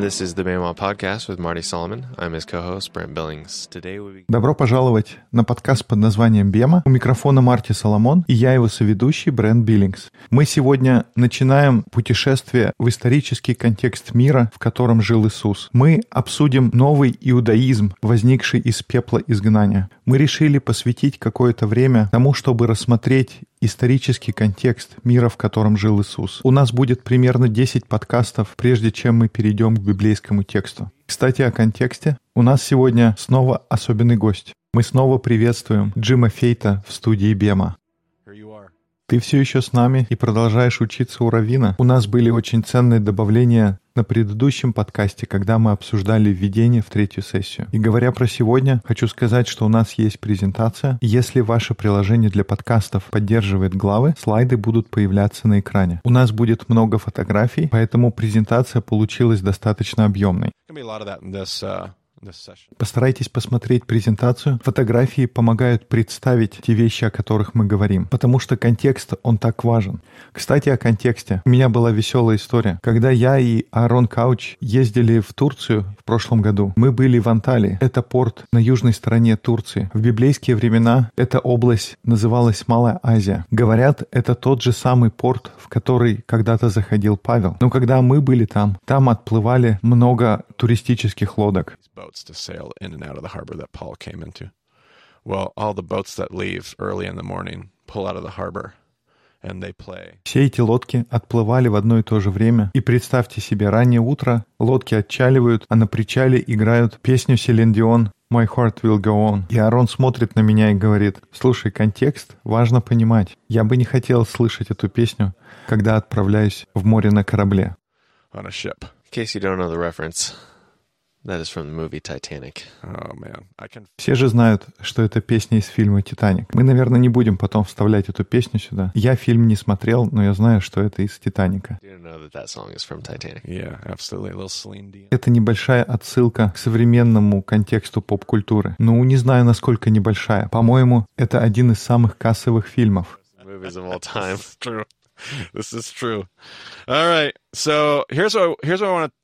This is the Bama Podcast with Marty Solomon. I'm his co-host, Brent Billings. Today we... Добро пожаловать на подкаст под названием «Бема». У микрофона Марти Соломон и я его соведущий Брент Биллингс. Мы сегодня начинаем путешествие в исторический контекст мира, в котором жил Иисус. Мы обсудим новый иудаизм, возникший из пепла изгнания. Мы решили посвятить какое-то время тому, чтобы рассмотреть исторический контекст мира, в котором жил Иисус. У нас будет примерно 10 подкастов, прежде чем мы перейдем к библейскому тексту. Кстати, о контексте. У нас сегодня снова особенный гость. Мы снова приветствуем Джима Фейта в студии Бема. Ты все еще с нами и продолжаешь учиться у Равина. У нас были очень ценные добавления на предыдущем подкасте, когда мы обсуждали введение в третью сессию. И говоря про сегодня, хочу сказать, что у нас есть презентация. Если ваше приложение для подкастов поддерживает главы, слайды будут появляться на экране. У нас будет много фотографий, поэтому презентация получилась достаточно объемной. Постарайтесь посмотреть презентацию. Фотографии помогают представить те вещи, о которых мы говорим, потому что контекст, он так важен. Кстати, о контексте. У меня была веселая история. Когда я и Аарон Кауч ездили в Турцию в прошлом году, мы были в Анталии. Это порт на южной стороне Турции. В библейские времена эта область называлась Малая Азия. Говорят, это тот же самый порт, в который когда-то заходил Павел. Но когда мы были там, там отплывали много туристических лодок boats to sail in and out of the harbor that Paul came into. Well, all the boats that leave early in the morning pull out of the harbor and they play. Все эти лодки отплывали в одно и то же время. И представьте себе, раннее утро, лодки отчаливают, а на причале играют песню Селен Дион «My heart will go on». И Арон смотрит на меня и говорит, слушай, контекст важно понимать. Я бы не хотел слышать эту песню, когда отправляюсь в море на корабле. On a ship. In case you don't know the reference, That is from the movie Titanic. Oh, man. I can... Все же знают, что это песня из фильма «Титаник». Мы, наверное, не будем потом вставлять эту песню сюда. Я фильм не смотрел, но я знаю, что это из «Титаника». Yeah, absolutely. A little Celine Dion. Это небольшая отсылка к современному контексту поп-культуры. Ну, не знаю, насколько небольшая. По-моему, это один из самых кассовых фильмов. Movies of all time. True. This is true. All right. So here's what here's what I want to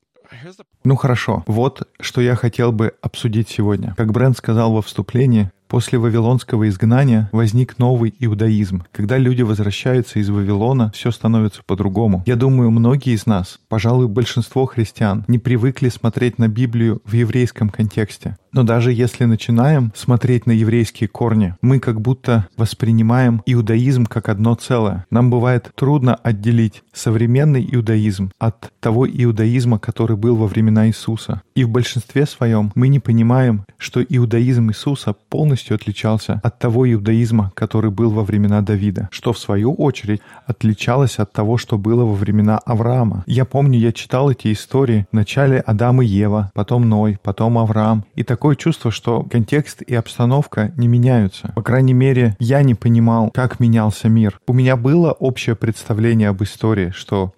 ну хорошо, вот что я хотел бы обсудить сегодня. Как Брент сказал во вступлении, После вавилонского изгнания возник новый иудаизм. Когда люди возвращаются из Вавилона, все становится по-другому. Я думаю, многие из нас, пожалуй, большинство христиан, не привыкли смотреть на Библию в еврейском контексте. Но даже если начинаем смотреть на еврейские корни, мы как будто воспринимаем иудаизм как одно целое. Нам бывает трудно отделить современный иудаизм от того иудаизма, который был во времена Иисуса. И в большинстве своем мы не понимаем, что иудаизм Иисуса полностью полностью отличался от того иудаизма, который был во времена Давида, что в свою очередь отличалось от того, что было во времена Авраама. Я помню, я читал эти истории. Вначале Адам и Ева, потом Ной, потом Авраам. И такое чувство, что контекст и обстановка не меняются. По крайней мере, я не понимал, как менялся мир. У меня было общее представление об истории, что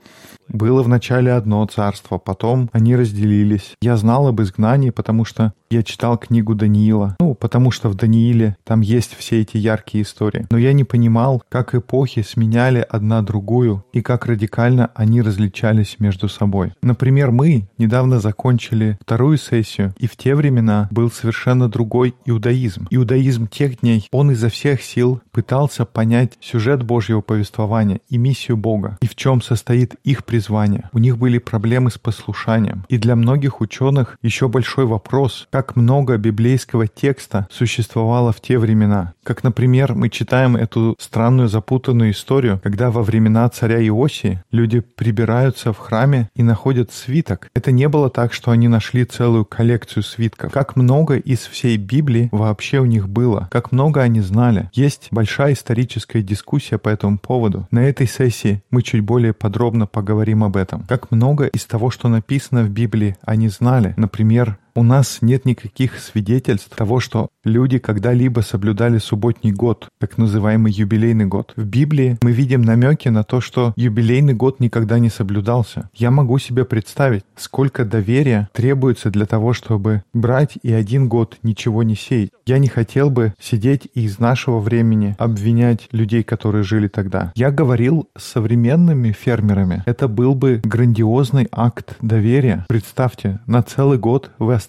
было вначале одно царство, потом они разделились. Я знал об изгнании, потому что я читал книгу Даниила. Ну, потому что в Данииле там есть все эти яркие истории. Но я не понимал, как эпохи сменяли одна другую и как радикально они различались между собой. Например, мы недавно закончили вторую сессию, и в те времена был совершенно другой иудаизм. Иудаизм тех дней, он изо всех сил пытался понять сюжет Божьего повествования и миссию Бога, и в чем состоит их призвание. У них были проблемы с послушанием. И для многих ученых еще большой вопрос, как много библейского текста существовало в те времена. Как, например, мы читаем эту странную запутанную историю, когда во времена царя Иосии люди прибираются в храме и находят свиток. Это не было так, что они нашли целую коллекцию свитков. Как много из всей Библии вообще у них было, как много они знали. Есть большая историческая дискуссия по этому поводу. На этой сессии мы чуть более подробно поговорим об этом. Как много из того, что написано в Библии, они знали. Например, У нас нет никаких свидетельств того, что люди когда-либо соблюдали субботний год, так называемый юбилейный год. В Библии мы видим намеки на то, что юбилейный год никогда не соблюдался. Я могу себе представить, сколько доверия требуется для того, чтобы брать и один год ничего не сеять. Я не хотел бы сидеть и из нашего времени обвинять людей, которые жили тогда. Я говорил с современными фермерами. Это был бы грандиозный акт доверия. Представьте, на целый год вы оставляете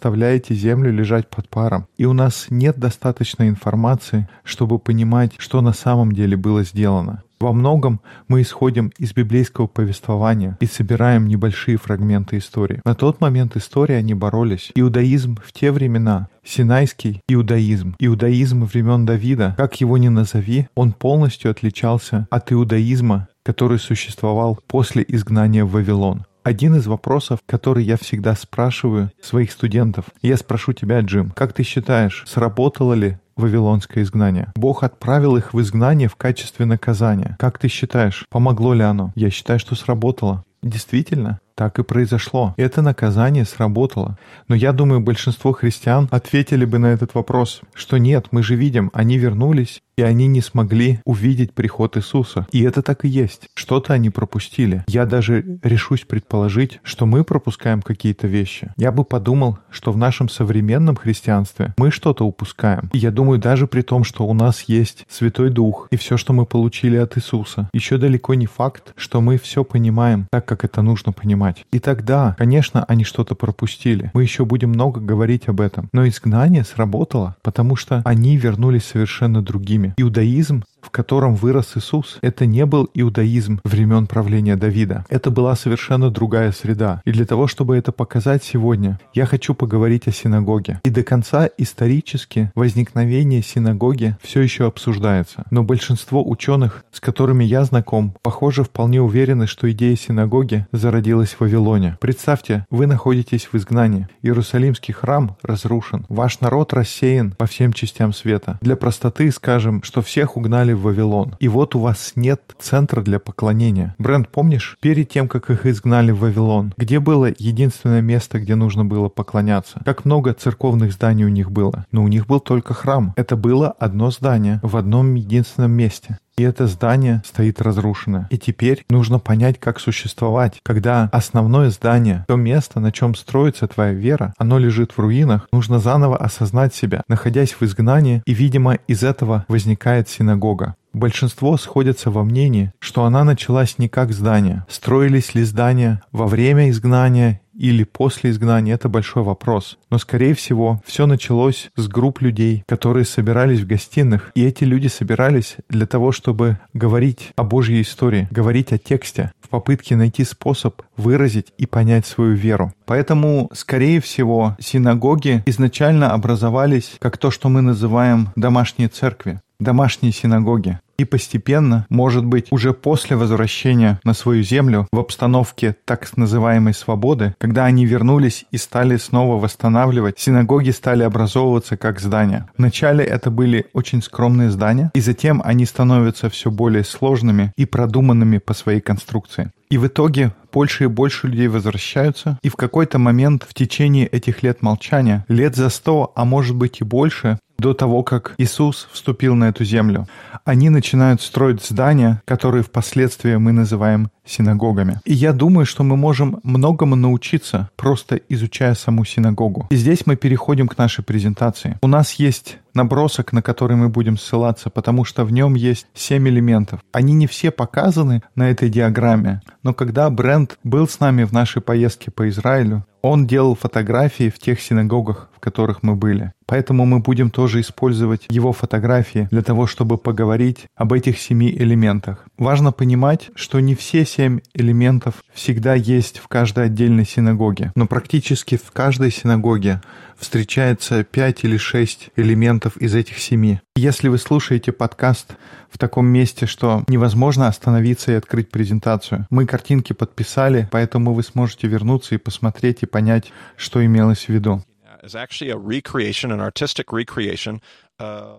землю лежать под паром. И у нас нет достаточной информации, чтобы понимать, что на самом деле было сделано. Во многом мы исходим из библейского повествования и собираем небольшие фрагменты истории. На тот момент истории они боролись. Иудаизм в те времена, Синайский иудаизм, иудаизм времен Давида, как его ни назови, он полностью отличался от иудаизма, который существовал после изгнания в Вавилон. Один из вопросов, который я всегда спрашиваю своих студентов. Я спрошу тебя, Джим, как ты считаешь, сработало ли вавилонское изгнание. Бог отправил их в изгнание в качестве наказания. Как ты считаешь, помогло ли оно? Я считаю, что сработало. Действительно, так и произошло. Это наказание сработало. Но я думаю, большинство христиан ответили бы на этот вопрос, что нет, мы же видим, они вернулись, и они не смогли увидеть приход Иисуса. И это так и есть. Что-то они пропустили. Я даже решусь предположить, что мы пропускаем какие-то вещи. Я бы подумал, что в нашем современном христианстве мы что-то упускаем. И я думаю, даже при том, что у нас есть Святой Дух и все, что мы получили от Иисуса, еще далеко не факт, что мы все понимаем так, как это нужно понимать. И тогда, конечно, они что-то пропустили. Мы еще будем много говорить об этом. Но изгнание сработало, потому что они вернулись совершенно другими. Иудаизм в котором вырос Иисус, это не был иудаизм времен правления Давида. Это была совершенно другая среда. И для того, чтобы это показать сегодня, я хочу поговорить о синагоге. И до конца исторически возникновение синагоги все еще обсуждается. Но большинство ученых, с которыми я знаком, похоже, вполне уверены, что идея синагоги зародилась в Вавилоне. Представьте, вы находитесь в изгнании. Иерусалимский храм разрушен. Ваш народ рассеян по всем частям света. Для простоты скажем, что всех угнали изгнали в Вавилон. И вот у вас нет центра для поклонения. Бренд, помнишь, перед тем, как их изгнали в Вавилон, где было единственное место, где нужно было поклоняться? Как много церковных зданий у них было? Но у них был только храм. Это было одно здание в одном единственном месте и это здание стоит разрушенное. И теперь нужно понять, как существовать, когда основное здание, то место, на чем строится твоя вера, оно лежит в руинах, нужно заново осознать себя, находясь в изгнании, и, видимо, из этого возникает синагога. Большинство сходятся во мнении, что она началась не как здание. Строились ли здания во время изгнания или после изгнания, это большой вопрос. Но, скорее всего, все началось с групп людей, которые собирались в гостиных. И эти люди собирались для того, чтобы говорить о Божьей истории, говорить о тексте, в попытке найти способ выразить и понять свою веру. Поэтому, скорее всего, синагоги изначально образовались как то, что мы называем домашние церкви домашние синагоги. И постепенно, может быть, уже после возвращения на свою землю в обстановке так называемой свободы, когда они вернулись и стали снова восстанавливать, синагоги стали образовываться как здания. Вначале это были очень скромные здания, и затем они становятся все более сложными и продуманными по своей конструкции. И в итоге больше и больше людей возвращаются, и в какой-то момент в течение этих лет молчания, лет за сто, а может быть и больше, до того, как Иисус вступил на эту землю, они начинают строить здания, которые впоследствии мы называем синагогами. И я думаю, что мы можем многому научиться, просто изучая саму синагогу. И здесь мы переходим к нашей презентации. У нас есть набросок, на который мы будем ссылаться, потому что в нем есть семь элементов. Они не все показаны на этой диаграмме, но когда Брент был с нами в нашей поездке по Израилю, он делал фотографии в тех синагогах, в которых мы были. Поэтому мы будем тоже использовать его фотографии для того, чтобы поговорить об этих семи элементах. Важно понимать, что не все семь элементов всегда есть в каждой отдельной синагоге, но практически в каждой синагоге встречается пять или шесть элементов из этих семи. Если вы слушаете подкаст в таком месте, что невозможно остановиться и открыть презентацию, мы картинки подписали, поэтому вы сможете вернуться и посмотреть и понять, что имелось в виду.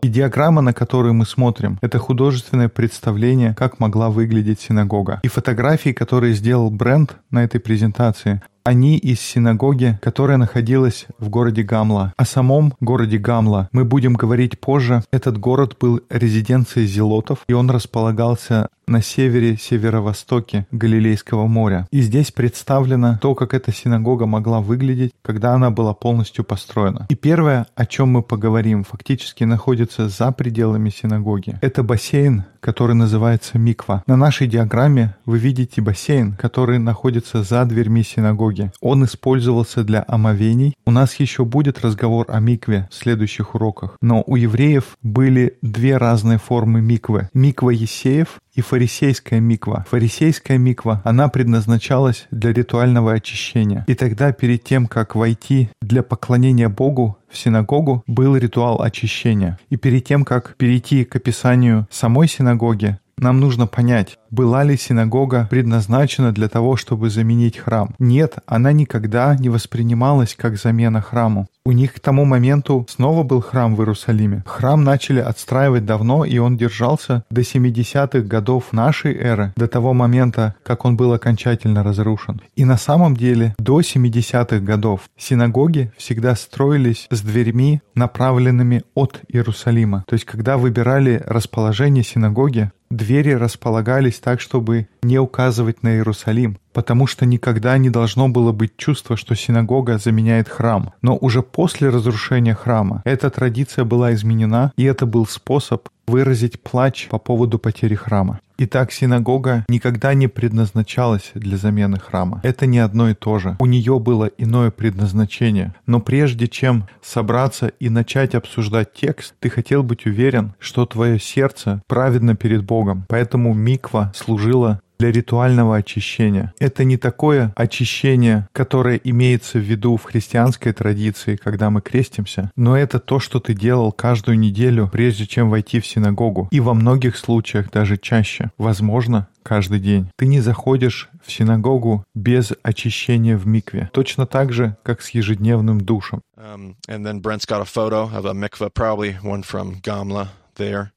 И диаграмма, на которую мы смотрим, это художественное представление, как могла выглядеть синагога. И фотографии, которые сделал бренд на этой презентации, Они из синагоги, которая находилась в городе Гамла. О самом городе Гамла мы будем говорить позже. Этот город был резиденцией зелотов, и он располагался на севере, северо-востоке Галилейского моря. И здесь представлено то, как эта синагога могла выглядеть, когда она была полностью построена. И первое, о чем мы поговорим, фактически находится за пределами синагоги. Это бассейн, который называется Миква. На нашей диаграмме вы видите бассейн, который находится за дверьми синагоги. Он использовался для омовений. У нас еще будет разговор о микве в следующих уроках. Но у евреев были две разные формы миквы. Миква Есеев и фарисейская миква. Фарисейская миква, она предназначалась для ритуального очищения. И тогда перед тем, как войти для поклонения Богу, в синагогу был ритуал очищения. И перед тем, как перейти к описанию самой синагоги, нам нужно понять, была ли синагога предназначена для того, чтобы заменить храм. Нет, она никогда не воспринималась как замена храму. У них к тому моменту снова был храм в Иерусалиме. Храм начали отстраивать давно, и он держался до 70-х годов нашей эры, до того момента, как он был окончательно разрушен. И на самом деле до 70-х годов синагоги всегда строились с дверьми, направленными от Иерусалима. То есть, когда выбирали расположение синагоги, двери располагались так, чтобы не указывать на Иерусалим, потому что никогда не должно было быть чувства, что синагога заменяет храм. Но уже после разрушения храма эта традиция была изменена, и это был способ выразить плач по поводу потери храма. Итак, синагога никогда не предназначалась для замены храма. Это не одно и то же. У нее было иное предназначение. Но прежде чем собраться и начать обсуждать текст, ты хотел быть уверен, что твое сердце праведно перед Богом. Поэтому миква служила для ритуального очищения. Это не такое очищение, которое имеется в виду в христианской традиции, когда мы крестимся, но это то, что ты делал каждую неделю, прежде чем войти в синагогу. И во многих случаях даже чаще. Возможно, каждый день. Ты не заходишь в синагогу без очищения в микве. Точно так же, как с ежедневным душем. Um, and then Brent's got a photo of a mikveh, probably one from Gamla there.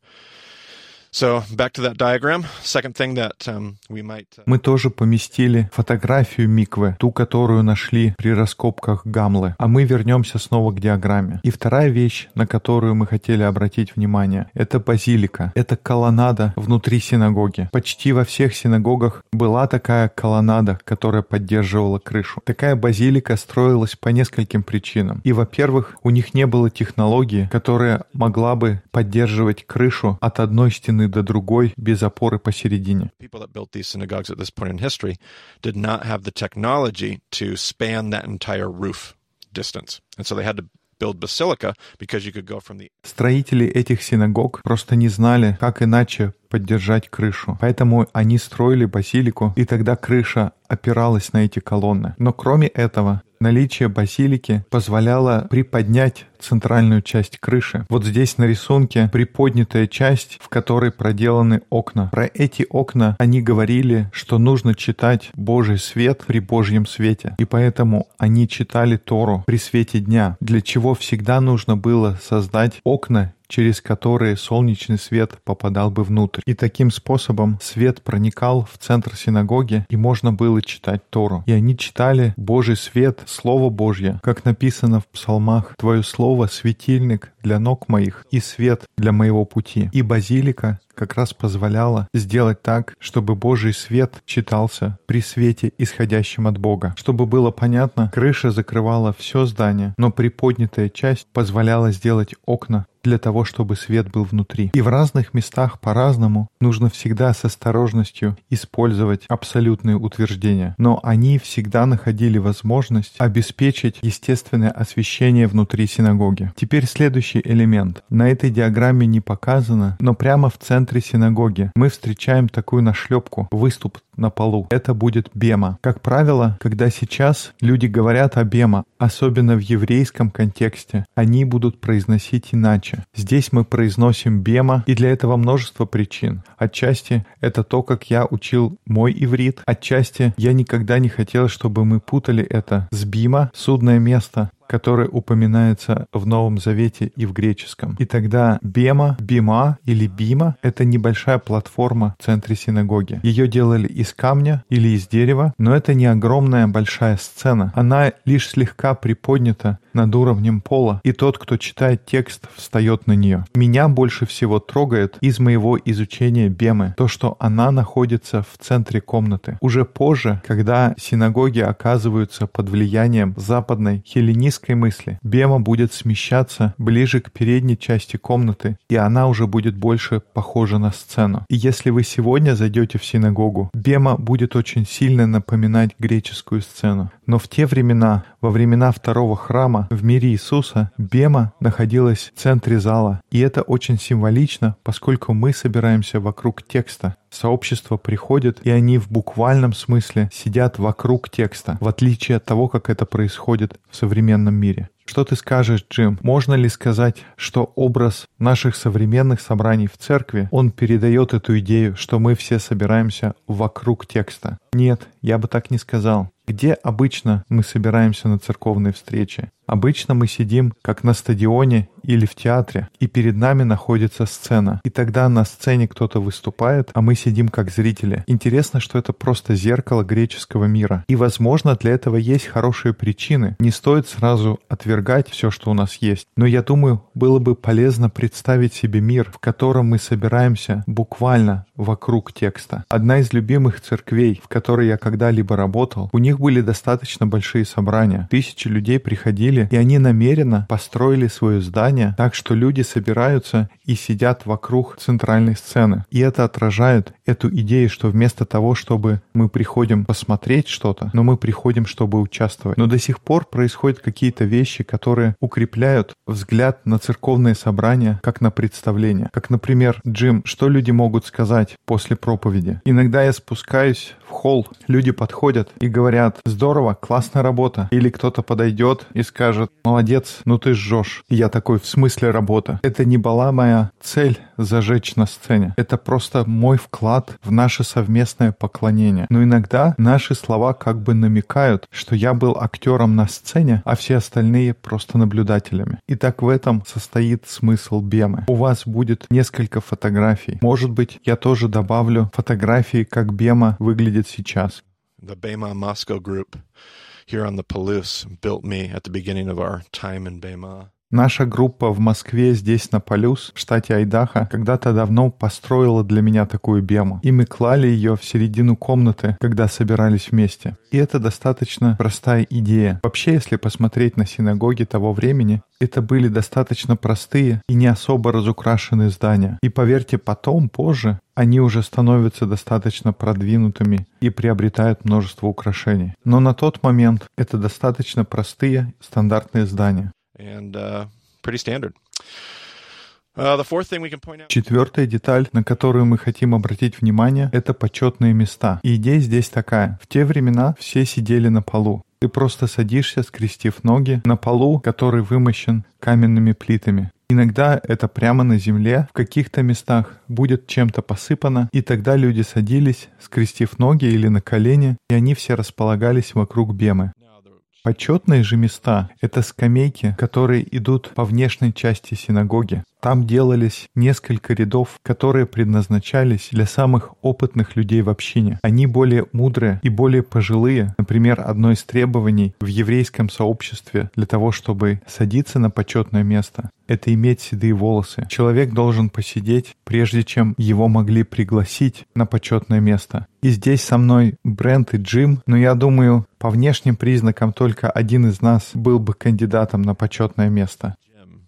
Мы тоже поместили фотографию миквы, ту, которую нашли при раскопках Гамлы. А мы вернемся снова к диаграмме. И вторая вещь, на которую мы хотели обратить внимание, это базилика. Это колоннада внутри синагоги. Почти во всех синагогах была такая колоннада, которая поддерживала крышу. Такая базилика строилась по нескольким причинам. И, во-первых, у них не было технологии, которая могла бы поддерживать крышу от одной стены стороны до другой, без опоры посередине. Строители этих синагог просто не знали, как иначе поддержать крышу. Поэтому они строили базилику, и тогда крыша опиралась на эти колонны. Но кроме этого, наличие базилики позволяло приподнять центральную часть крыши. Вот здесь на рисунке приподнятая часть, в которой проделаны окна. Про эти окна они говорили, что нужно читать Божий свет при Божьем свете. И поэтому они читали Тору при свете дня, для чего всегда нужно было создать окна через которые солнечный свет попадал бы внутрь. И таким способом свет проникал в центр синагоги, и можно было читать Тору. И они читали Божий свет, Слово Божье, как написано в псалмах, «Твое Слово — светильник для ног моих и свет для моего пути». И базилика как раз позволяла сделать так, чтобы Божий свет читался при свете, исходящем от Бога. Чтобы было понятно, крыша закрывала все здание, но приподнятая часть позволяла сделать окна для того, чтобы свет был внутри. И в разных местах по-разному нужно всегда с осторожностью использовать абсолютные утверждения, но они всегда находили возможность обеспечить естественное освещение внутри синагоги. Теперь следующий элемент. На этой диаграмме не показано, но прямо в центре синагоги мы встречаем такую нашлепку, выступ на полу. Это будет бема. Как правило, когда сейчас люди говорят о бема, особенно в еврейском контексте, они будут произносить иначе. Здесь мы произносим бема, и для этого множество причин. Отчасти это то, как я учил мой иврит. Отчасти я никогда не хотел, чтобы мы путали это с бима, судное место, который упоминается в Новом Завете и в греческом. И тогда бема, бима или бима — это небольшая платформа в центре синагоги. Ее делали из камня или из дерева, но это не огромная большая сцена. Она лишь слегка приподнята над уровнем пола, и тот, кто читает текст, встает на нее. Меня больше всего трогает из моего изучения Бемы то, что она находится в центре комнаты. Уже позже, когда синагоги оказываются под влиянием западной хелленистской мысли, Бема будет смещаться ближе к передней части комнаты, и она уже будет больше похожа на сцену. И если вы сегодня зайдете в синагогу, Бема будет очень сильно напоминать греческую сцену. Но в те времена, во времена второго храма, в мире Иисуса, Бема находилась в центре зала. И это очень символично, поскольку мы собираемся вокруг текста. Сообщество приходит, и они в буквальном смысле сидят вокруг текста, в отличие от того, как это происходит в современном мире. Что ты скажешь, Джим? Можно ли сказать, что образ наших современных собраний в церкви, он передает эту идею, что мы все собираемся вокруг текста? Нет, я бы так не сказал. Где обычно мы собираемся на церковные встречи? Обычно мы сидим как на стадионе или в театре, и перед нами находится сцена. И тогда на сцене кто-то выступает, а мы сидим как зрители. Интересно, что это просто зеркало греческого мира. И, возможно, для этого есть хорошие причины. Не стоит сразу отвергать все, что у нас есть. Но я думаю, было бы полезно представить себе мир, в котором мы собираемся буквально вокруг текста. Одна из любимых церквей, в которой я когда-либо работал, у них были достаточно большие собрания. Тысячи людей приходили, и они намеренно построили свое здание так, что люди собираются и сидят вокруг центральной сцены. И это отражает эту идею, что вместо того, чтобы мы приходим посмотреть что-то, но мы приходим, чтобы участвовать. Но до сих пор происходят какие-то вещи, которые укрепляют взгляд на церковные собрания, как на представление. Как, например, Джим, что люди могут сказать после проповеди? Иногда я спускаюсь в холл, люди подходят и говорят, здорово, классная работа. Или кто-то подойдет и скажет, молодец, ну ты жжешь. Я такой, в смысле работа? Это не была моя цель зажечь на сцене. Это просто мой вклад в наше совместное поклонение. Но иногда наши слова как бы намекают, что я был актером на сцене, а все остальные просто наблюдателями. И так в этом состоит смысл Бемы. У вас будет несколько фотографий. Может быть, я тоже добавлю фотографии, как Бема выглядит сейчас. The Bema Moscow group here on the Palouse built me at the beginning of our time in Bema. Наша группа в Москве, здесь на Полюс, в штате Айдахо, когда-то давно построила для меня такую бему. И мы клали ее в середину комнаты, когда собирались вместе. И это достаточно простая идея. Вообще, если посмотреть на синагоги того времени, это были достаточно простые и не особо разукрашенные здания. И поверьте, потом, позже, они уже становятся достаточно продвинутыми и приобретают множество украшений. Но на тот момент это достаточно простые стандартные здания and uh, pretty standard. Uh, Четвертая деталь, на которую мы хотим обратить внимание, это почетные места. Идея здесь такая. В те времена все сидели на полу. Ты просто садишься, скрестив ноги, на полу, который вымощен каменными плитами. Иногда это прямо на земле, в каких-то местах будет чем-то посыпано, и тогда люди садились, скрестив ноги или на колени, и они все располагались вокруг бемы. Почетные же места — это скамейки, которые идут по внешней части синагоги. Там делались несколько рядов, которые предназначались для самых опытных людей в общине. Они более мудрые и более пожилые. Например, одно из требований в еврейском сообществе для того, чтобы садиться на почетное место, это иметь седые волосы. Человек должен посидеть, прежде чем его могли пригласить на почетное место. И здесь со мной Брент и Джим, но я думаю, по внешним признакам только один из нас был бы кандидатом на почетное место.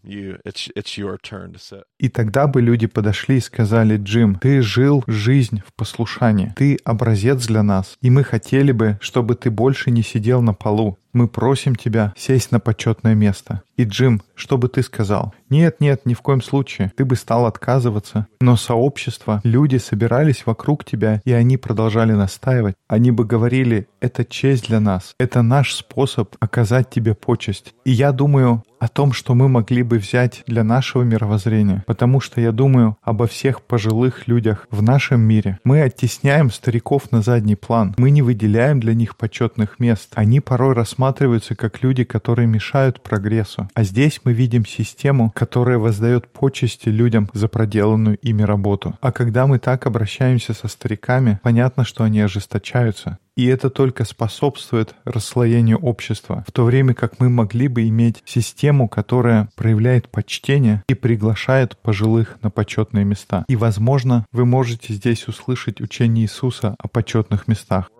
You, it's, it's your turn to sit. И тогда бы люди подошли и сказали, Джим, ты жил жизнь в послушании, ты образец для нас, и мы хотели бы, чтобы ты больше не сидел на полу. Мы просим тебя сесть на почетное место. И, Джим, что бы ты сказал? Нет, нет, ни в коем случае. Ты бы стал отказываться. Но сообщество, люди собирались вокруг тебя, и они продолжали настаивать. Они бы говорили, это честь для нас, это наш способ оказать тебе почесть. И я думаю о том, что мы могли бы взять для нашего мировоззрения. Потому что я думаю обо всех пожилых людях в нашем мире. Мы оттесняем стариков на задний план. Мы не выделяем для них почетных мест. Они порой рассматриваются как люди, которые мешают прогрессу. А здесь мы видим систему, которая воздает почести людям за проделанную ими работу. А когда мы так обращаемся со стариками, понятно, что они ожесточаются. И это только способствует расслоению общества, в то время как мы могли бы иметь систему, которая проявляет почтение и приглашает пожилых на почетные места. И, возможно, вы можете здесь услышать учение Иисуса о почетных местах.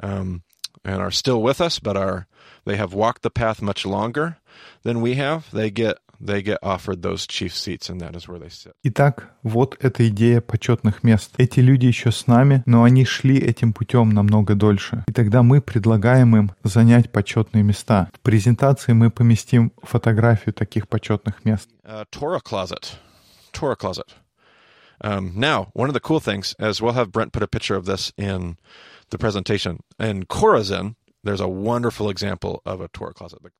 Um, they have walked the path much longer than we have. They get they get offered those chief seats, and that is where they sit. Итак, вот эта идея почетных мест. Эти люди еще с нами, но они шли этим путем намного дольше. И тогда мы предлагаем им занять почетные места. В презентации мы поместим фотографию таких почетных мест. Uh, Torah closet, Torah closet. Um, now, one of the cool things, as we'll have Brent put a picture of this in the presentation, in Chorazin,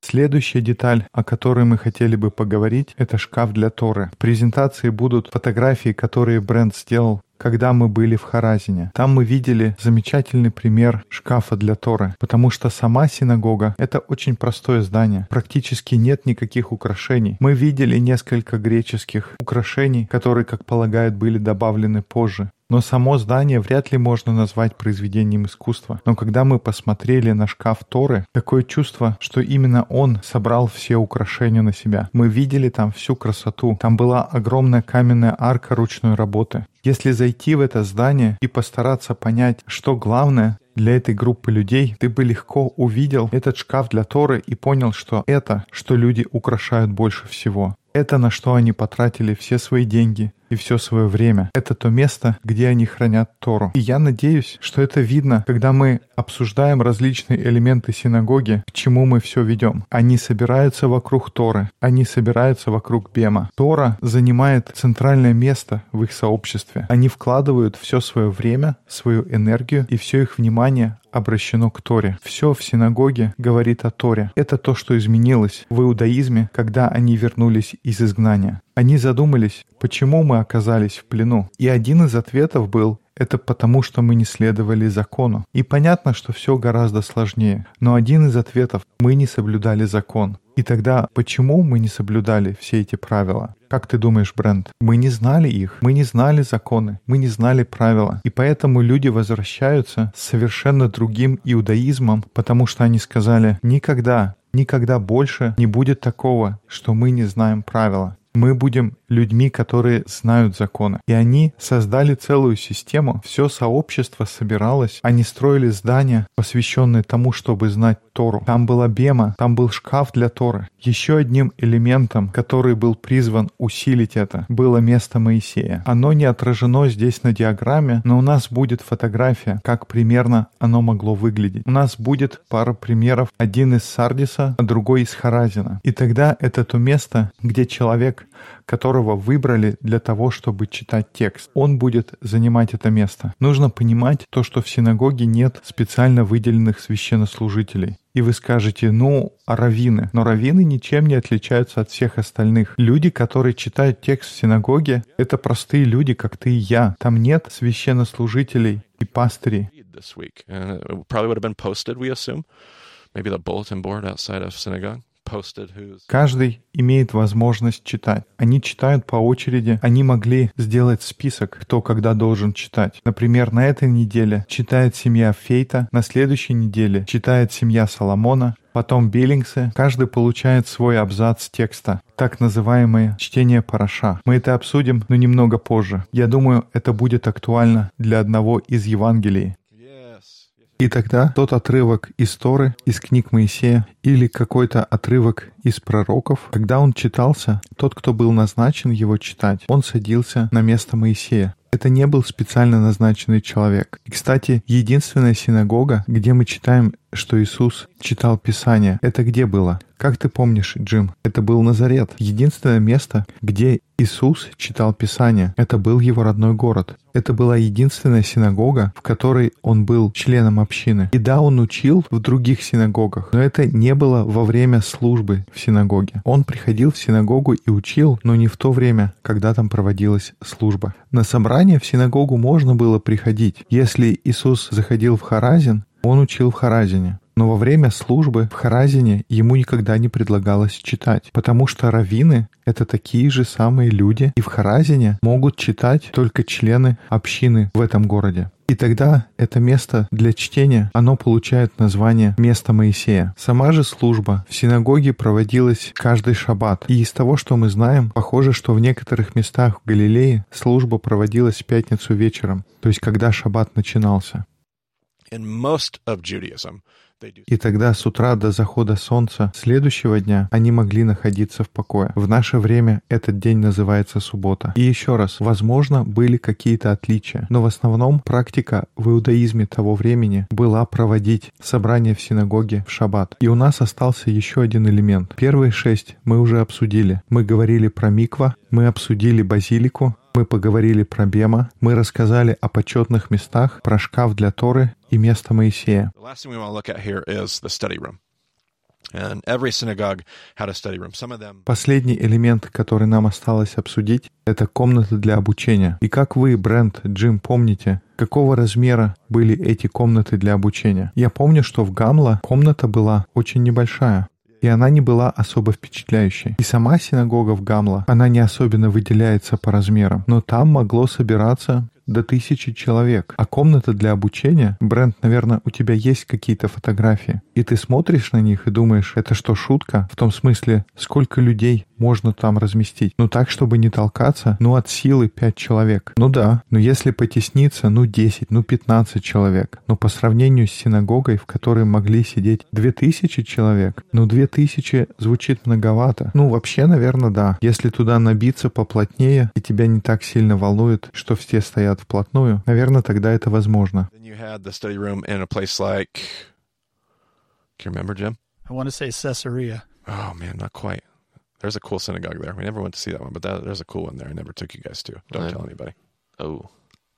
Следующая деталь, о которой мы хотели бы поговорить, это шкаф для Торы. В презентации будут фотографии, которые бренд сделал когда мы были в Харазине. Там мы видели замечательный пример шкафа для Торы, потому что сама синагога — это очень простое здание. Практически нет никаких украшений. Мы видели несколько греческих украшений, которые, как полагают, были добавлены позже. Но само здание вряд ли можно назвать произведением искусства. Но когда мы посмотрели на шкаф Торы, такое чувство, что именно он собрал все украшения на себя. Мы видели там всю красоту. Там была огромная каменная арка ручной работы. Если зайти в это здание и постараться понять, что главное, для этой группы людей, ты бы легко увидел этот шкаф для Торы и понял, что это, что люди украшают больше всего. Это на что они потратили все свои деньги и все свое время. Это то место, где они хранят Тору. И я надеюсь, что это видно, когда мы обсуждаем различные элементы синагоги, к чему мы все ведем. Они собираются вокруг Торы, они собираются вокруг Бема. Тора занимает центральное место в их сообществе. Они вкладывают все свое время, свою энергию и все их внимание обращено к Торе. Все в синагоге говорит о Торе. Это то, что изменилось в иудаизме, когда они вернулись из изгнания. Они задумались, почему мы оказались в плену. И один из ответов был это потому, что мы не следовали закону. И понятно, что все гораздо сложнее. Но один из ответов — мы не соблюдали закон. И тогда почему мы не соблюдали все эти правила? Как ты думаешь, Брент? Мы не знали их, мы не знали законы, мы не знали правила. И поэтому люди возвращаются с совершенно другим иудаизмом, потому что они сказали, никогда, никогда больше не будет такого, что мы не знаем правила мы будем людьми, которые знают законы. И они создали целую систему, все сообщество собиралось, они строили здания, посвященные тому, чтобы знать Тору. Там была бема, там был шкаф для Торы. Еще одним элементом, который был призван усилить это, было место Моисея. Оно не отражено здесь на диаграмме, но у нас будет фотография, как примерно оно могло выглядеть. У нас будет пара примеров, один из Сардиса, а другой из Харазина. И тогда это то место, где человек которого выбрали для того, чтобы читать текст. Он будет занимать это место. Нужно понимать то, что в синагоге нет специально выделенных священнослужителей. И вы скажете, ну, а раввины? Но раввины ничем не отличаются от всех остальных. Люди, которые читают текст в синагоге, это простые люди, как ты и я. Там нет священнослужителей и пастырей. Каждый имеет возможность читать. Они читают по очереди. Они могли сделать список, кто когда должен читать. Например, на этой неделе читает семья Фейта, на следующей неделе читает семья Соломона, потом Биллингсы. Каждый получает свой абзац текста, так называемое чтение параша. Мы это обсудим, но немного позже. Я думаю, это будет актуально для одного из Евангелий. И тогда тот отрывок из Торы, из книг Моисея или какой-то отрывок из пророков, когда он читался, тот, кто был назначен его читать, он садился на место Моисея. Это не был специально назначенный человек. И, кстати, единственная синагога, где мы читаем что Иисус читал Писание. Это где было? Как ты помнишь, Джим? Это был Назарет. Единственное место, где Иисус читал Писание. Это был его родной город. Это была единственная синагога, в которой он был членом общины. И да, он учил в других синагогах, но это не было во время службы в синагоге. Он приходил в синагогу и учил, но не в то время, когда там проводилась служба. На собрание в синагогу можно было приходить. Если Иисус заходил в Харазин, он учил в Харазине. Но во время службы в Харазине ему никогда не предлагалось читать, потому что раввины — это такие же самые люди, и в Харазине могут читать только члены общины в этом городе. И тогда это место для чтения, оно получает название «Место Моисея». Сама же служба в синагоге проводилась каждый шаббат. И из того, что мы знаем, похоже, что в некоторых местах в Галилее служба проводилась в пятницу вечером, то есть когда шаббат начинался. In most of Judaism, и тогда с утра до захода солнца следующего дня они могли находиться в покое. В наше время этот день называется суббота. И еще раз, возможно, были какие-то отличия, но в основном практика в иудаизме того времени была проводить собрание в синагоге в шаббат. И у нас остался еще один элемент. Первые шесть мы уже обсудили. Мы говорили про миква, мы обсудили базилику, мы поговорили про Бема, мы рассказали о почетных местах, про шкаф для Торы и место Моисея. Последний элемент, который нам осталось обсудить, это комната для обучения. И как вы, Брент, Джим, помните, какого размера были эти комнаты для обучения? Я помню, что в Гамла комната была очень небольшая и она не была особо впечатляющей. И сама синагога в Гамла, она не особенно выделяется по размерам, но там могло собираться до тысячи человек. А комната для обучения, бренд, наверное, у тебя есть какие-то фотографии. И ты смотришь на них и думаешь, это что, шутка? В том смысле, сколько людей можно там разместить? Ну так, чтобы не толкаться, ну от силы 5 человек. Ну да, но если потесниться, ну 10, ну 15 человек. Но по сравнению с синагогой, в которой могли сидеть 2000 человек, ну 2000 звучит многовато. Ну вообще, наверное, да. Если туда набиться поплотнее, и тебя не так сильно волнует, что все стоят вплотную, наверное, тогда это возможно. Can you remember, Jim? I want to say Caesarea. Oh man, not quite. There's a cool synagogue there. We never went to see that one, but that, there's a cool one there. I never took you guys to. Don't tell anybody. Oh,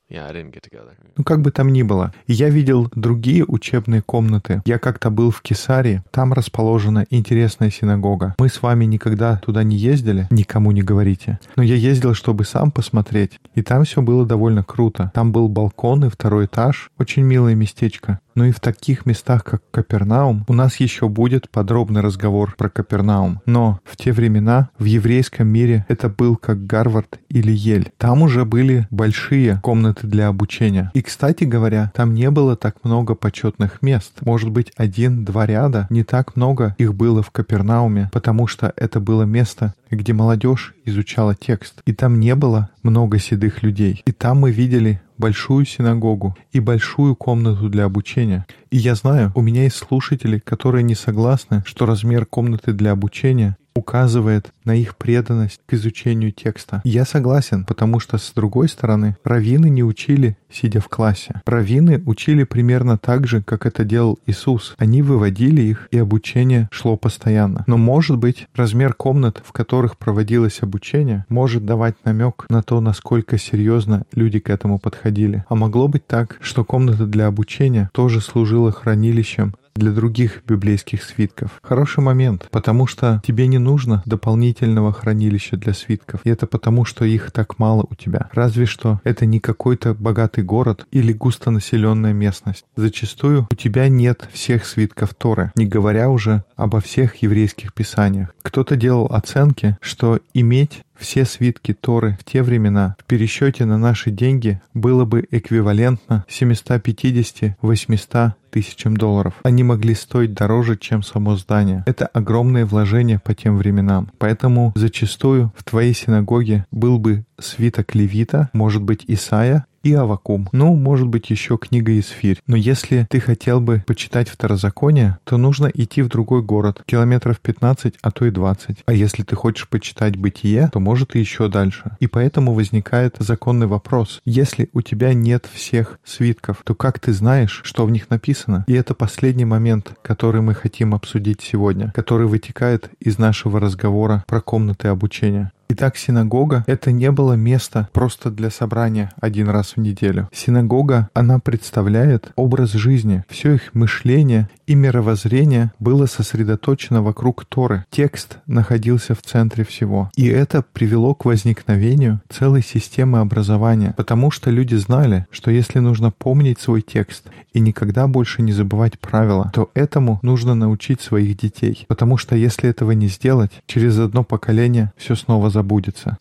Yeah, I didn't get together. Ну, как бы там ни было. Я видел другие учебные комнаты. Я как-то был в Кесаре. Там расположена интересная синагога. Мы с вами никогда туда не ездили. Никому не говорите. Но я ездил, чтобы сам посмотреть. И там все было довольно круто. Там был балкон и второй этаж. Очень милое местечко. Но и в таких местах, как Капернаум, у нас еще будет подробный разговор про Капернаум. Но в те времена в еврейском мире это был как Гарвард или Ель. Там уже были большие комнаты для обучения. И, кстати говоря, там не было так много почетных мест. Может быть, один-два ряда. Не так много их было в Капернауме, потому что это было место, где молодежь изучала текст. И там не было много седых людей. И там мы видели большую синагогу и большую комнату для обучения. И я знаю, у меня есть слушатели, которые не согласны, что размер комнаты для обучения указывает на их преданность к изучению текста. Я согласен, потому что, с другой стороны, раввины не учили, сидя в классе. Раввины учили примерно так же, как это делал Иисус. Они выводили их, и обучение шло постоянно. Но, может быть, размер комнат, в которых проводилось обучение, может давать намек на то, насколько серьезно люди к этому подходили. А могло быть так, что комната для обучения тоже служила хранилищем для других библейских свитков. Хороший момент, потому что тебе не нужно дополнительного хранилища для свитков. И это потому, что их так мало у тебя. Разве что это не какой-то богатый город или густонаселенная местность. Зачастую у тебя нет всех свитков Торы, не говоря уже обо всех еврейских писаниях. Кто-то делал оценки, что иметь все свитки Торы в те времена в пересчете на наши деньги было бы эквивалентно 750-800 тысячам долларов. Они могли стоить дороже, чем само здание. Это огромное вложение по тем временам. Поэтому зачастую в твоей синагоге был бы свиток Левита, может быть Исаия, и Авакум. Ну, может быть, еще книга Исфирь. Но если ты хотел бы почитать Второзаконие, то нужно идти в другой город, километров 15, а то и 20. А если ты хочешь почитать Бытие, то может и еще дальше. И поэтому возникает законный вопрос. Если у тебя нет всех свитков, то как ты знаешь, что в них написано? И это последний момент, который мы хотим обсудить сегодня, который вытекает из нашего разговора про комнаты обучения. Итак, синагога — это не было место просто для собрания один раз в неделю. Синагога, она представляет образ жизни. Все их мышление и мировоззрение было сосредоточено вокруг Торы. Текст находился в центре всего. И это привело к возникновению целой системы образования, потому что люди знали, что если нужно помнить свой текст и никогда больше не забывать правила, то этому нужно научить своих детей. Потому что если этого не сделать, через одно поколение все снова забудется.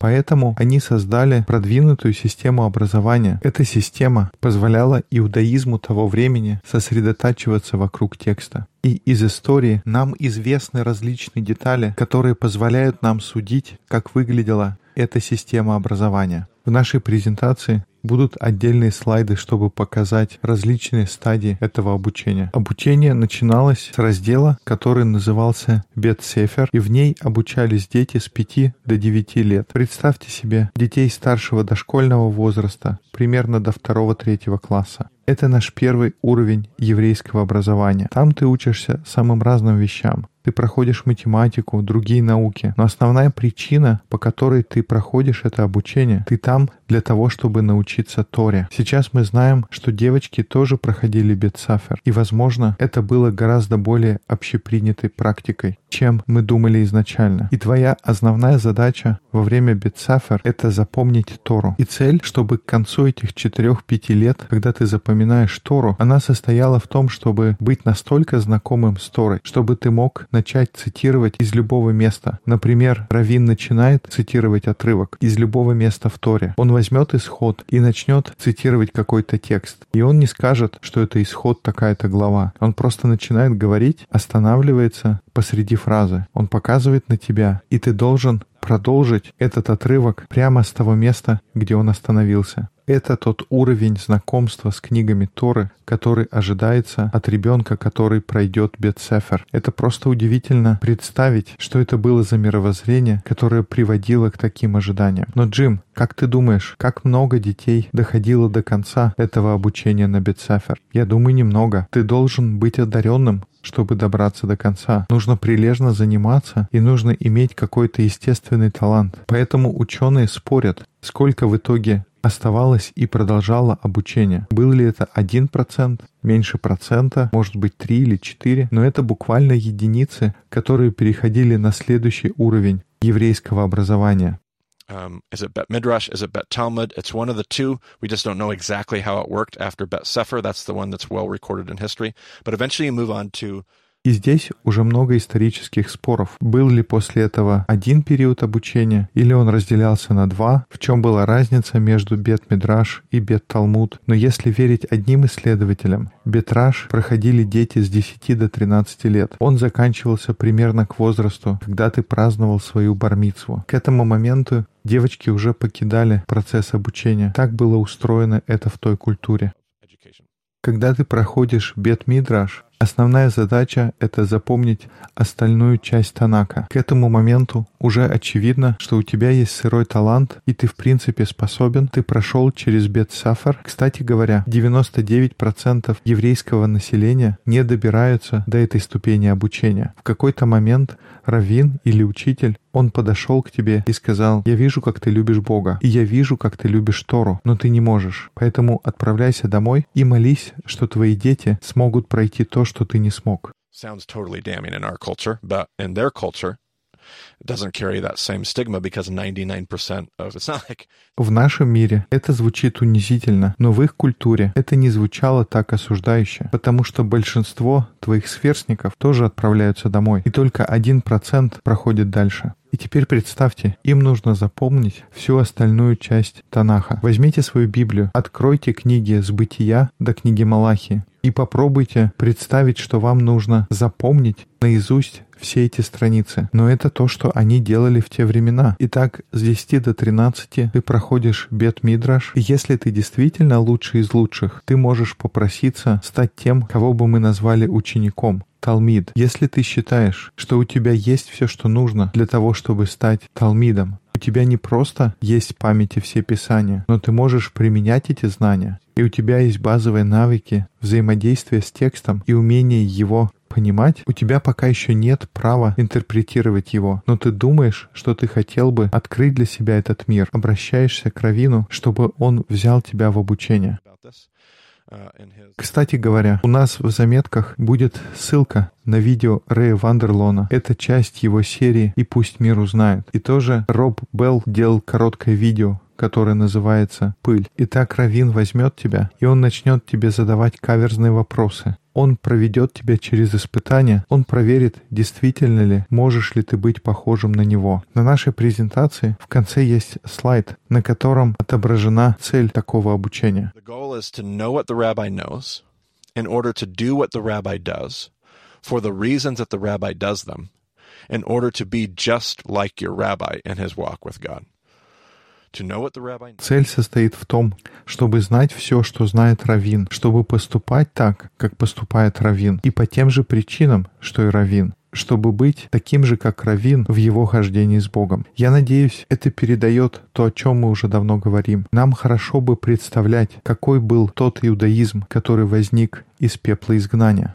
Поэтому они создали продвинутую систему образования. Эта система позволяла иудаизму того времени сосредотачиваться вокруг текста. И из истории нам известны различные детали, которые позволяют нам судить, как выглядела эта система образования. В нашей презентации будут отдельные слайды, чтобы показать различные стадии этого обучения. Обучение начиналось с раздела, который назывался Бет-Сефер, и в ней обучались дети с 5 до 9 лет. Представьте себе детей старшего дошкольного возраста, примерно до 2-3 класса. Это наш первый уровень еврейского образования. Там ты учишься самым разным вещам ты проходишь математику, другие науки. Но основная причина, по которой ты проходишь это обучение, ты там для того, чтобы научиться Торе. Сейчас мы знаем, что девочки тоже проходили Бетсафер. И, возможно, это было гораздо более общепринятой практикой, чем мы думали изначально. И твоя основная задача во время Бетсафер — это запомнить Тору. И цель, чтобы к концу этих 4-5 лет, когда ты запоминаешь Тору, она состояла в том, чтобы быть настолько знакомым с Торой, чтобы ты мог начать цитировать из любого места. Например, Равин начинает цитировать отрывок из любого места в Торе. Он возьмет исход и начнет цитировать какой-то текст. И он не скажет, что это исход такая-то глава. Он просто начинает говорить, останавливается посреди фразы. Он показывает на тебя, и ты должен продолжить этот отрывок прямо с того места, где он остановился. Это тот уровень знакомства с книгами Торы, который ожидается от ребенка, который пройдет Бетсефер. Это просто удивительно представить, что это было за мировоззрение, которое приводило к таким ожиданиям. Но, Джим, как ты думаешь, как много детей доходило до конца этого обучения на Бетсефер? Я думаю, немного. Ты должен быть одаренным, чтобы добраться до конца. Нужно прилежно заниматься и нужно иметь какой-то естественный талант. Поэтому ученые спорят, сколько в итоге оставалось и продолжало обучение. Был ли это 1%, меньше процента, может быть 3 или 4, но это буквально единицы, которые переходили на следующий уровень еврейского образования. Um, is it Bet Midrash? Is it Bet Talmud? It's one of the two. We just don't know exactly how it worked after Bet Sefer. That's the one that's well recorded in history. But eventually you move on to И здесь уже много исторических споров. Был ли после этого один период обучения, или он разделялся на два, в чем была разница между Бет-Мидраш и Бет-Талмуд. Но если верить одним исследователям, Бетраш проходили дети с 10 до 13 лет. Он заканчивался примерно к возрасту, когда ты праздновал свою бармицву. К этому моменту девочки уже покидали процесс обучения. Так было устроено это в той культуре. Когда ты проходишь Бет-Мидраш, Основная задача — это запомнить остальную часть Танака. К этому моменту уже очевидно, что у тебя есть сырой талант, и ты в принципе способен, ты прошел через Бет-Сафар. Кстати говоря, 99% еврейского населения не добираются до этой ступени обучения. В какой-то момент раввин или учитель он подошел к тебе и сказал, «Я вижу, как ты любишь Бога, и я вижу, как ты любишь Тору, но ты не можешь. Поэтому отправляйся домой и молись, что твои дети смогут пройти то, что ты не смог». Sounds totally damning in our culture, but in their culture, doesn't carry that same stigma because 99% of it's not like В нашем мире это звучит унизительно, но в их культуре это не звучало так осуждающе, потому что большинство твоих сверстников тоже отправляются домой, и только один процент проходит дальше. И теперь представьте, им нужно запомнить всю остальную часть Танаха. Возьмите свою Библию, откройте книги с Бытия до книги Малахии и попробуйте представить, что вам нужно запомнить наизусть все эти страницы. Но это то, что они делали в те времена. Итак, с 10 до 13 ты проходишь бет Мидраш, и если ты действительно лучший из лучших, ты можешь попроситься стать тем, кого бы мы назвали учеником. Талмид. Если ты считаешь, что у тебя есть все, что нужно для того, чтобы стать Талмидом, у тебя не просто есть в памяти все писания, но ты можешь применять эти знания, и у тебя есть базовые навыки взаимодействия с текстом и умение его понимать, у тебя пока еще нет права интерпретировать его, но ты думаешь, что ты хотел бы открыть для себя этот мир, обращаешься к Равину, чтобы он взял тебя в обучение. Кстати говоря, у нас в заметках будет ссылка на видео Рэя Вандерлона. Это часть его серии «И пусть мир узнает». И тоже Роб Белл делал короткое видео, которое называется «Пыль». И так Равин возьмет тебя, и он начнет тебе задавать каверзные вопросы. Он проведет тебя через испытания, он проверит, действительно ли можешь ли ты быть похожим на него. На нашей презентации в конце есть слайд, на котором отображена цель такого обучения. for the reasons that the rabbi does them, in order to be just like your rabbi in his walk with God. Цель состоит в том, чтобы знать все, что знает Равин, чтобы поступать так, как поступает Равин, и по тем же причинам, что и Равин чтобы быть таким же, как Равин в его хождении с Богом. Я надеюсь, это передает то, о чем мы уже давно говорим. Нам хорошо бы представлять, какой был тот иудаизм, который возник из пепла изгнания.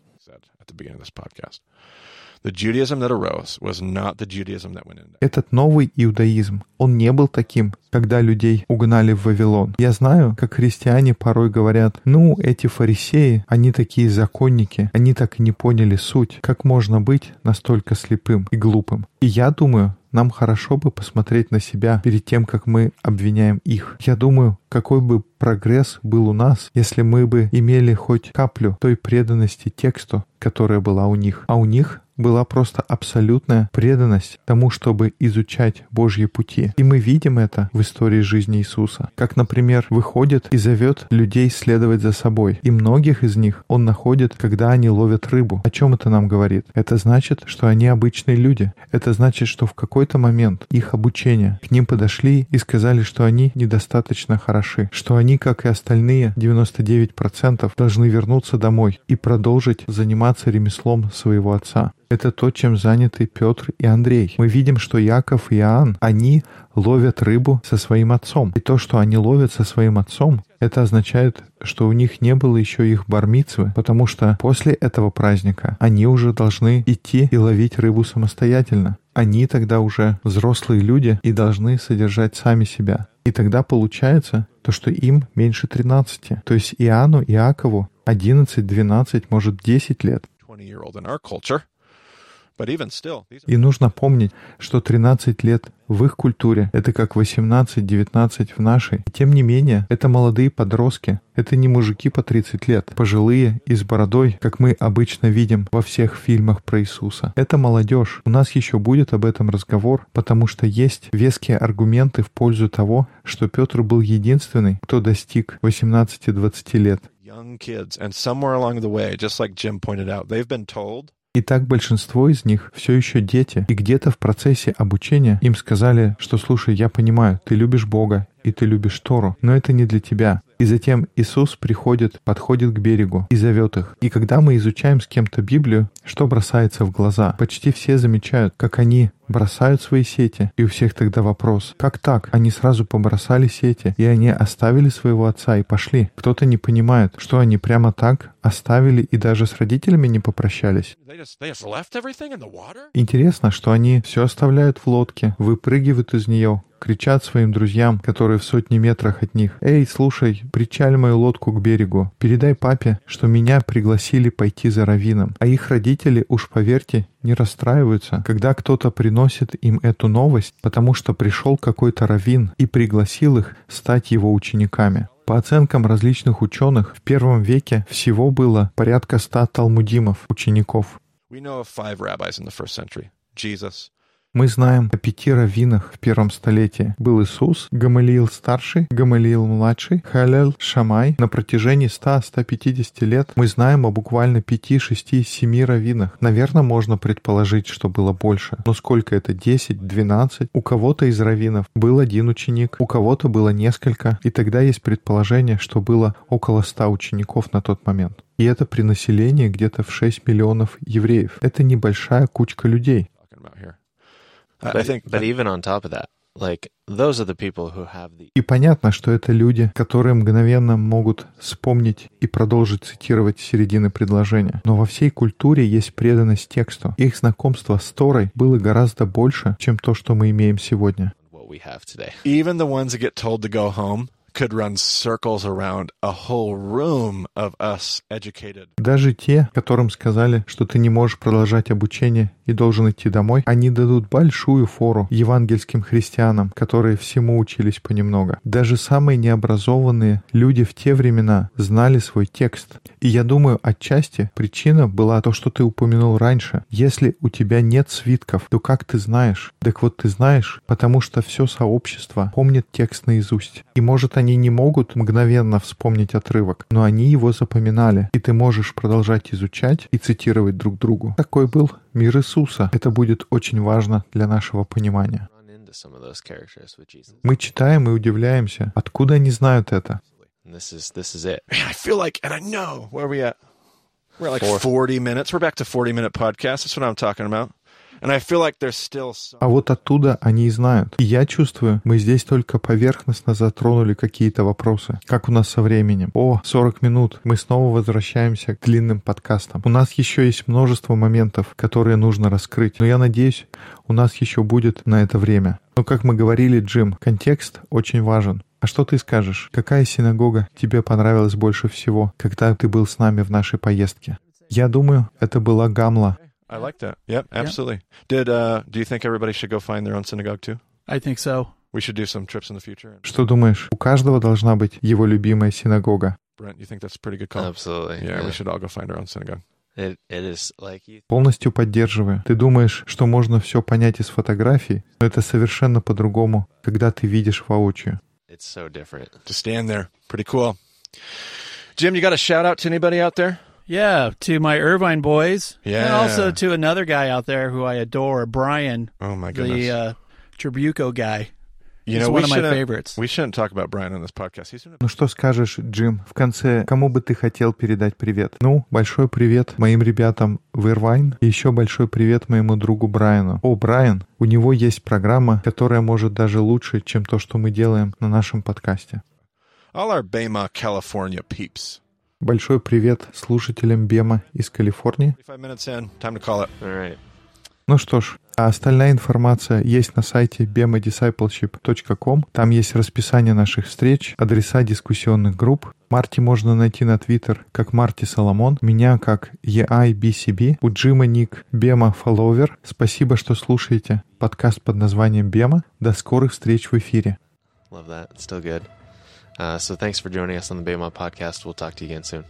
Этот новый иудаизм, он не был таким, когда людей угнали в Вавилон. Я знаю, как христиане порой говорят, ну, эти фарисеи, они такие законники, они так и не поняли суть. Как можно быть настолько слепым и глупым? И я думаю, нам хорошо бы посмотреть на себя перед тем, как мы обвиняем их. Я думаю, какой бы прогресс был у нас, если мы бы имели хоть каплю той преданности тексту, которая была у них. А у них была просто абсолютная преданность тому, чтобы изучать Божьи пути. И мы видим это в истории жизни Иисуса. Как, например, выходит и зовет людей следовать за собой. И многих из них он находит, когда они ловят рыбу. О чем это нам говорит? Это значит, что они обычные люди. Это значит, что в какой-то момент их обучение к ним подошли и сказали, что они недостаточно хороши, что они, как и остальные 99%, должны вернуться домой и продолжить заниматься ремеслом своего отца. Это то, чем заняты Петр и Андрей. Мы видим, что Яков и Иоанн, они ловят рыбу со своим отцом. И то, что они ловят со своим отцом, это означает, что у них не было еще их бармицвы, потому что после этого праздника они уже должны идти и ловить рыбу самостоятельно. Они тогда уже взрослые люди и должны содержать сами себя. И тогда получается то, что им меньше 13. То есть Иоанну, Иакову 11, 12, может 10 лет. И нужно помнить, что 13 лет в их культуре — это как 18-19 в нашей. И тем не менее, это молодые подростки, это не мужики по 30 лет, пожилые и с бородой, как мы обычно видим во всех фильмах про Иисуса. Это молодежь. У нас еще будет об этом разговор, потому что есть веские аргументы в пользу того, что Петр был единственный, кто достиг 18-20 лет. Young kids, and somewhere along the way, just like Jim pointed out, they've been told и так большинство из них все еще дети, и где-то в процессе обучения им сказали, что «слушай, я понимаю, ты любишь Бога, и ты любишь Тору, но это не для тебя. И затем Иисус приходит, подходит к берегу и зовет их. И когда мы изучаем с кем-то Библию, что бросается в глаза? Почти все замечают, как они бросают свои сети. И у всех тогда вопрос, как так? Они сразу побросали сети, и они оставили своего отца и пошли. Кто-то не понимает, что они прямо так оставили и даже с родителями не попрощались. Интересно, что они все оставляют в лодке, выпрыгивают из нее, кричат своим друзьям, которые в сотни метрах от них. «Эй, слушай, причаль мою лодку к берегу. Передай папе, что меня пригласили пойти за раввином». А их родители, уж поверьте, не расстраиваются, когда кто-то приносит им эту новость, потому что пришел какой-то раввин и пригласил их стать его учениками. По оценкам различных ученых, в первом веке всего было порядка ста талмудимов, учеников. We know of five rabbis in the first century. Jesus, Мы знаем о пяти раввинах в первом столетии. Был Иисус, Гамалиил старший, Гамалиил младший, Халел, Шамай. На протяжении 100-150 лет мы знаем о буквально пяти, шести, семи раввинах. Наверное, можно предположить, что было больше. Но сколько это? 10, 12? У кого-то из раввинов был один ученик, у кого-то было несколько. И тогда есть предположение, что было около 100 учеников на тот момент. И это при населении где-то в 6 миллионов евреев. Это небольшая кучка людей. Talking about here. But, I think but even on top of that, like those are the people who have the И понятно, что это люди, которые мгновенно могут вспомнить и продолжить цитировать середины предложения. Но во всей культуре есть преданность тексту. Их знакомство с Торой было гораздо больше, чем то, что мы имеем сегодня. what we have today. even the ones that get told to go home Даже те, которым сказали, что ты не можешь продолжать обучение и должен идти домой, они дадут большую фору евангельским христианам, которые всему учились понемногу. Даже самые необразованные люди в те времена знали свой текст. И я думаю, отчасти причина была то, что ты упомянул раньше. Если у тебя нет свитков, то как ты знаешь? Так вот ты знаешь, потому что все сообщество помнит текст наизусть. И может они не могут мгновенно вспомнить отрывок, но они его запоминали. И ты можешь продолжать изучать и цитировать друг другу. Такой был мир Иисуса. Это будет очень важно для нашего понимания. Мы читаем и удивляемся, откуда они знают это. This is this is it. Man, I feel like, and I know where are we at. We're at like Four. 40 minutes. We're back to 40 minute podcast. That's what I'm talking about. А вот оттуда они и знают. И я чувствую, мы здесь только поверхностно затронули какие-то вопросы. Как у нас со временем? О, 40 минут. Мы снова возвращаемся к длинным подкастам. У нас еще есть множество моментов, которые нужно раскрыть. Но я надеюсь, у нас еще будет на это время. Но, как мы говорили, Джим, контекст очень важен. А что ты скажешь? Какая синагога тебе понравилась больше всего, когда ты был с нами в нашей поездке? Я думаю, это была Гамла. I like that. Yep, absolutely. Did uh do you think everybody should go find their own synagogue too? I think so. We should do some trips in the future. Что думаешь, у каждого должна быть его любимая синагога? Brent, you think that's a pretty good call? Absolutely. Yeah, Yeah. we should all go find our own synagogue. It it is like you Полностью поддерживаю. Ты думаешь, что можно все понять из фотографий, но это совершенно по-другому, когда ты видишь воочию. it's so different. To stand there. Pretty cool. Jim, you got a shout out to anybody out there? Yeah, to my Irvine boys. And Yeah. also to another guy out there who I adore, Brian, Oh my goodness. the uh, Tribuco guy. you know, one of my favorites. we shouldn't talk about Brian on this podcast. He's Ну что скажешь, Джим, в конце, кому бы ты хотел передать привет? Ну, большой привет моим ребятам в Ирвайн и еще большой привет моему другу Брайану. О, Брайан, у него есть программа, которая может даже лучше, чем то, что мы делаем на нашем подкасте. all our Bema, California peeps. Большой привет слушателям Бема из Калифорнии. 45 minutes in, time to call it. All right. Ну что ж, а остальная информация есть на сайте bemadiscipleship.com. Там есть расписание наших встреч, адреса дискуссионных групп. Марти можно найти на Твиттер как Марти Соломон, меня как EIBCB, у Джима ник Бема Фолловер. Спасибо, что слушаете подкаст под названием Бема. До скорых встреч в эфире. Love that. It's still good. Uh, so thanks for joining us on the Baymont podcast. We'll talk to you again soon.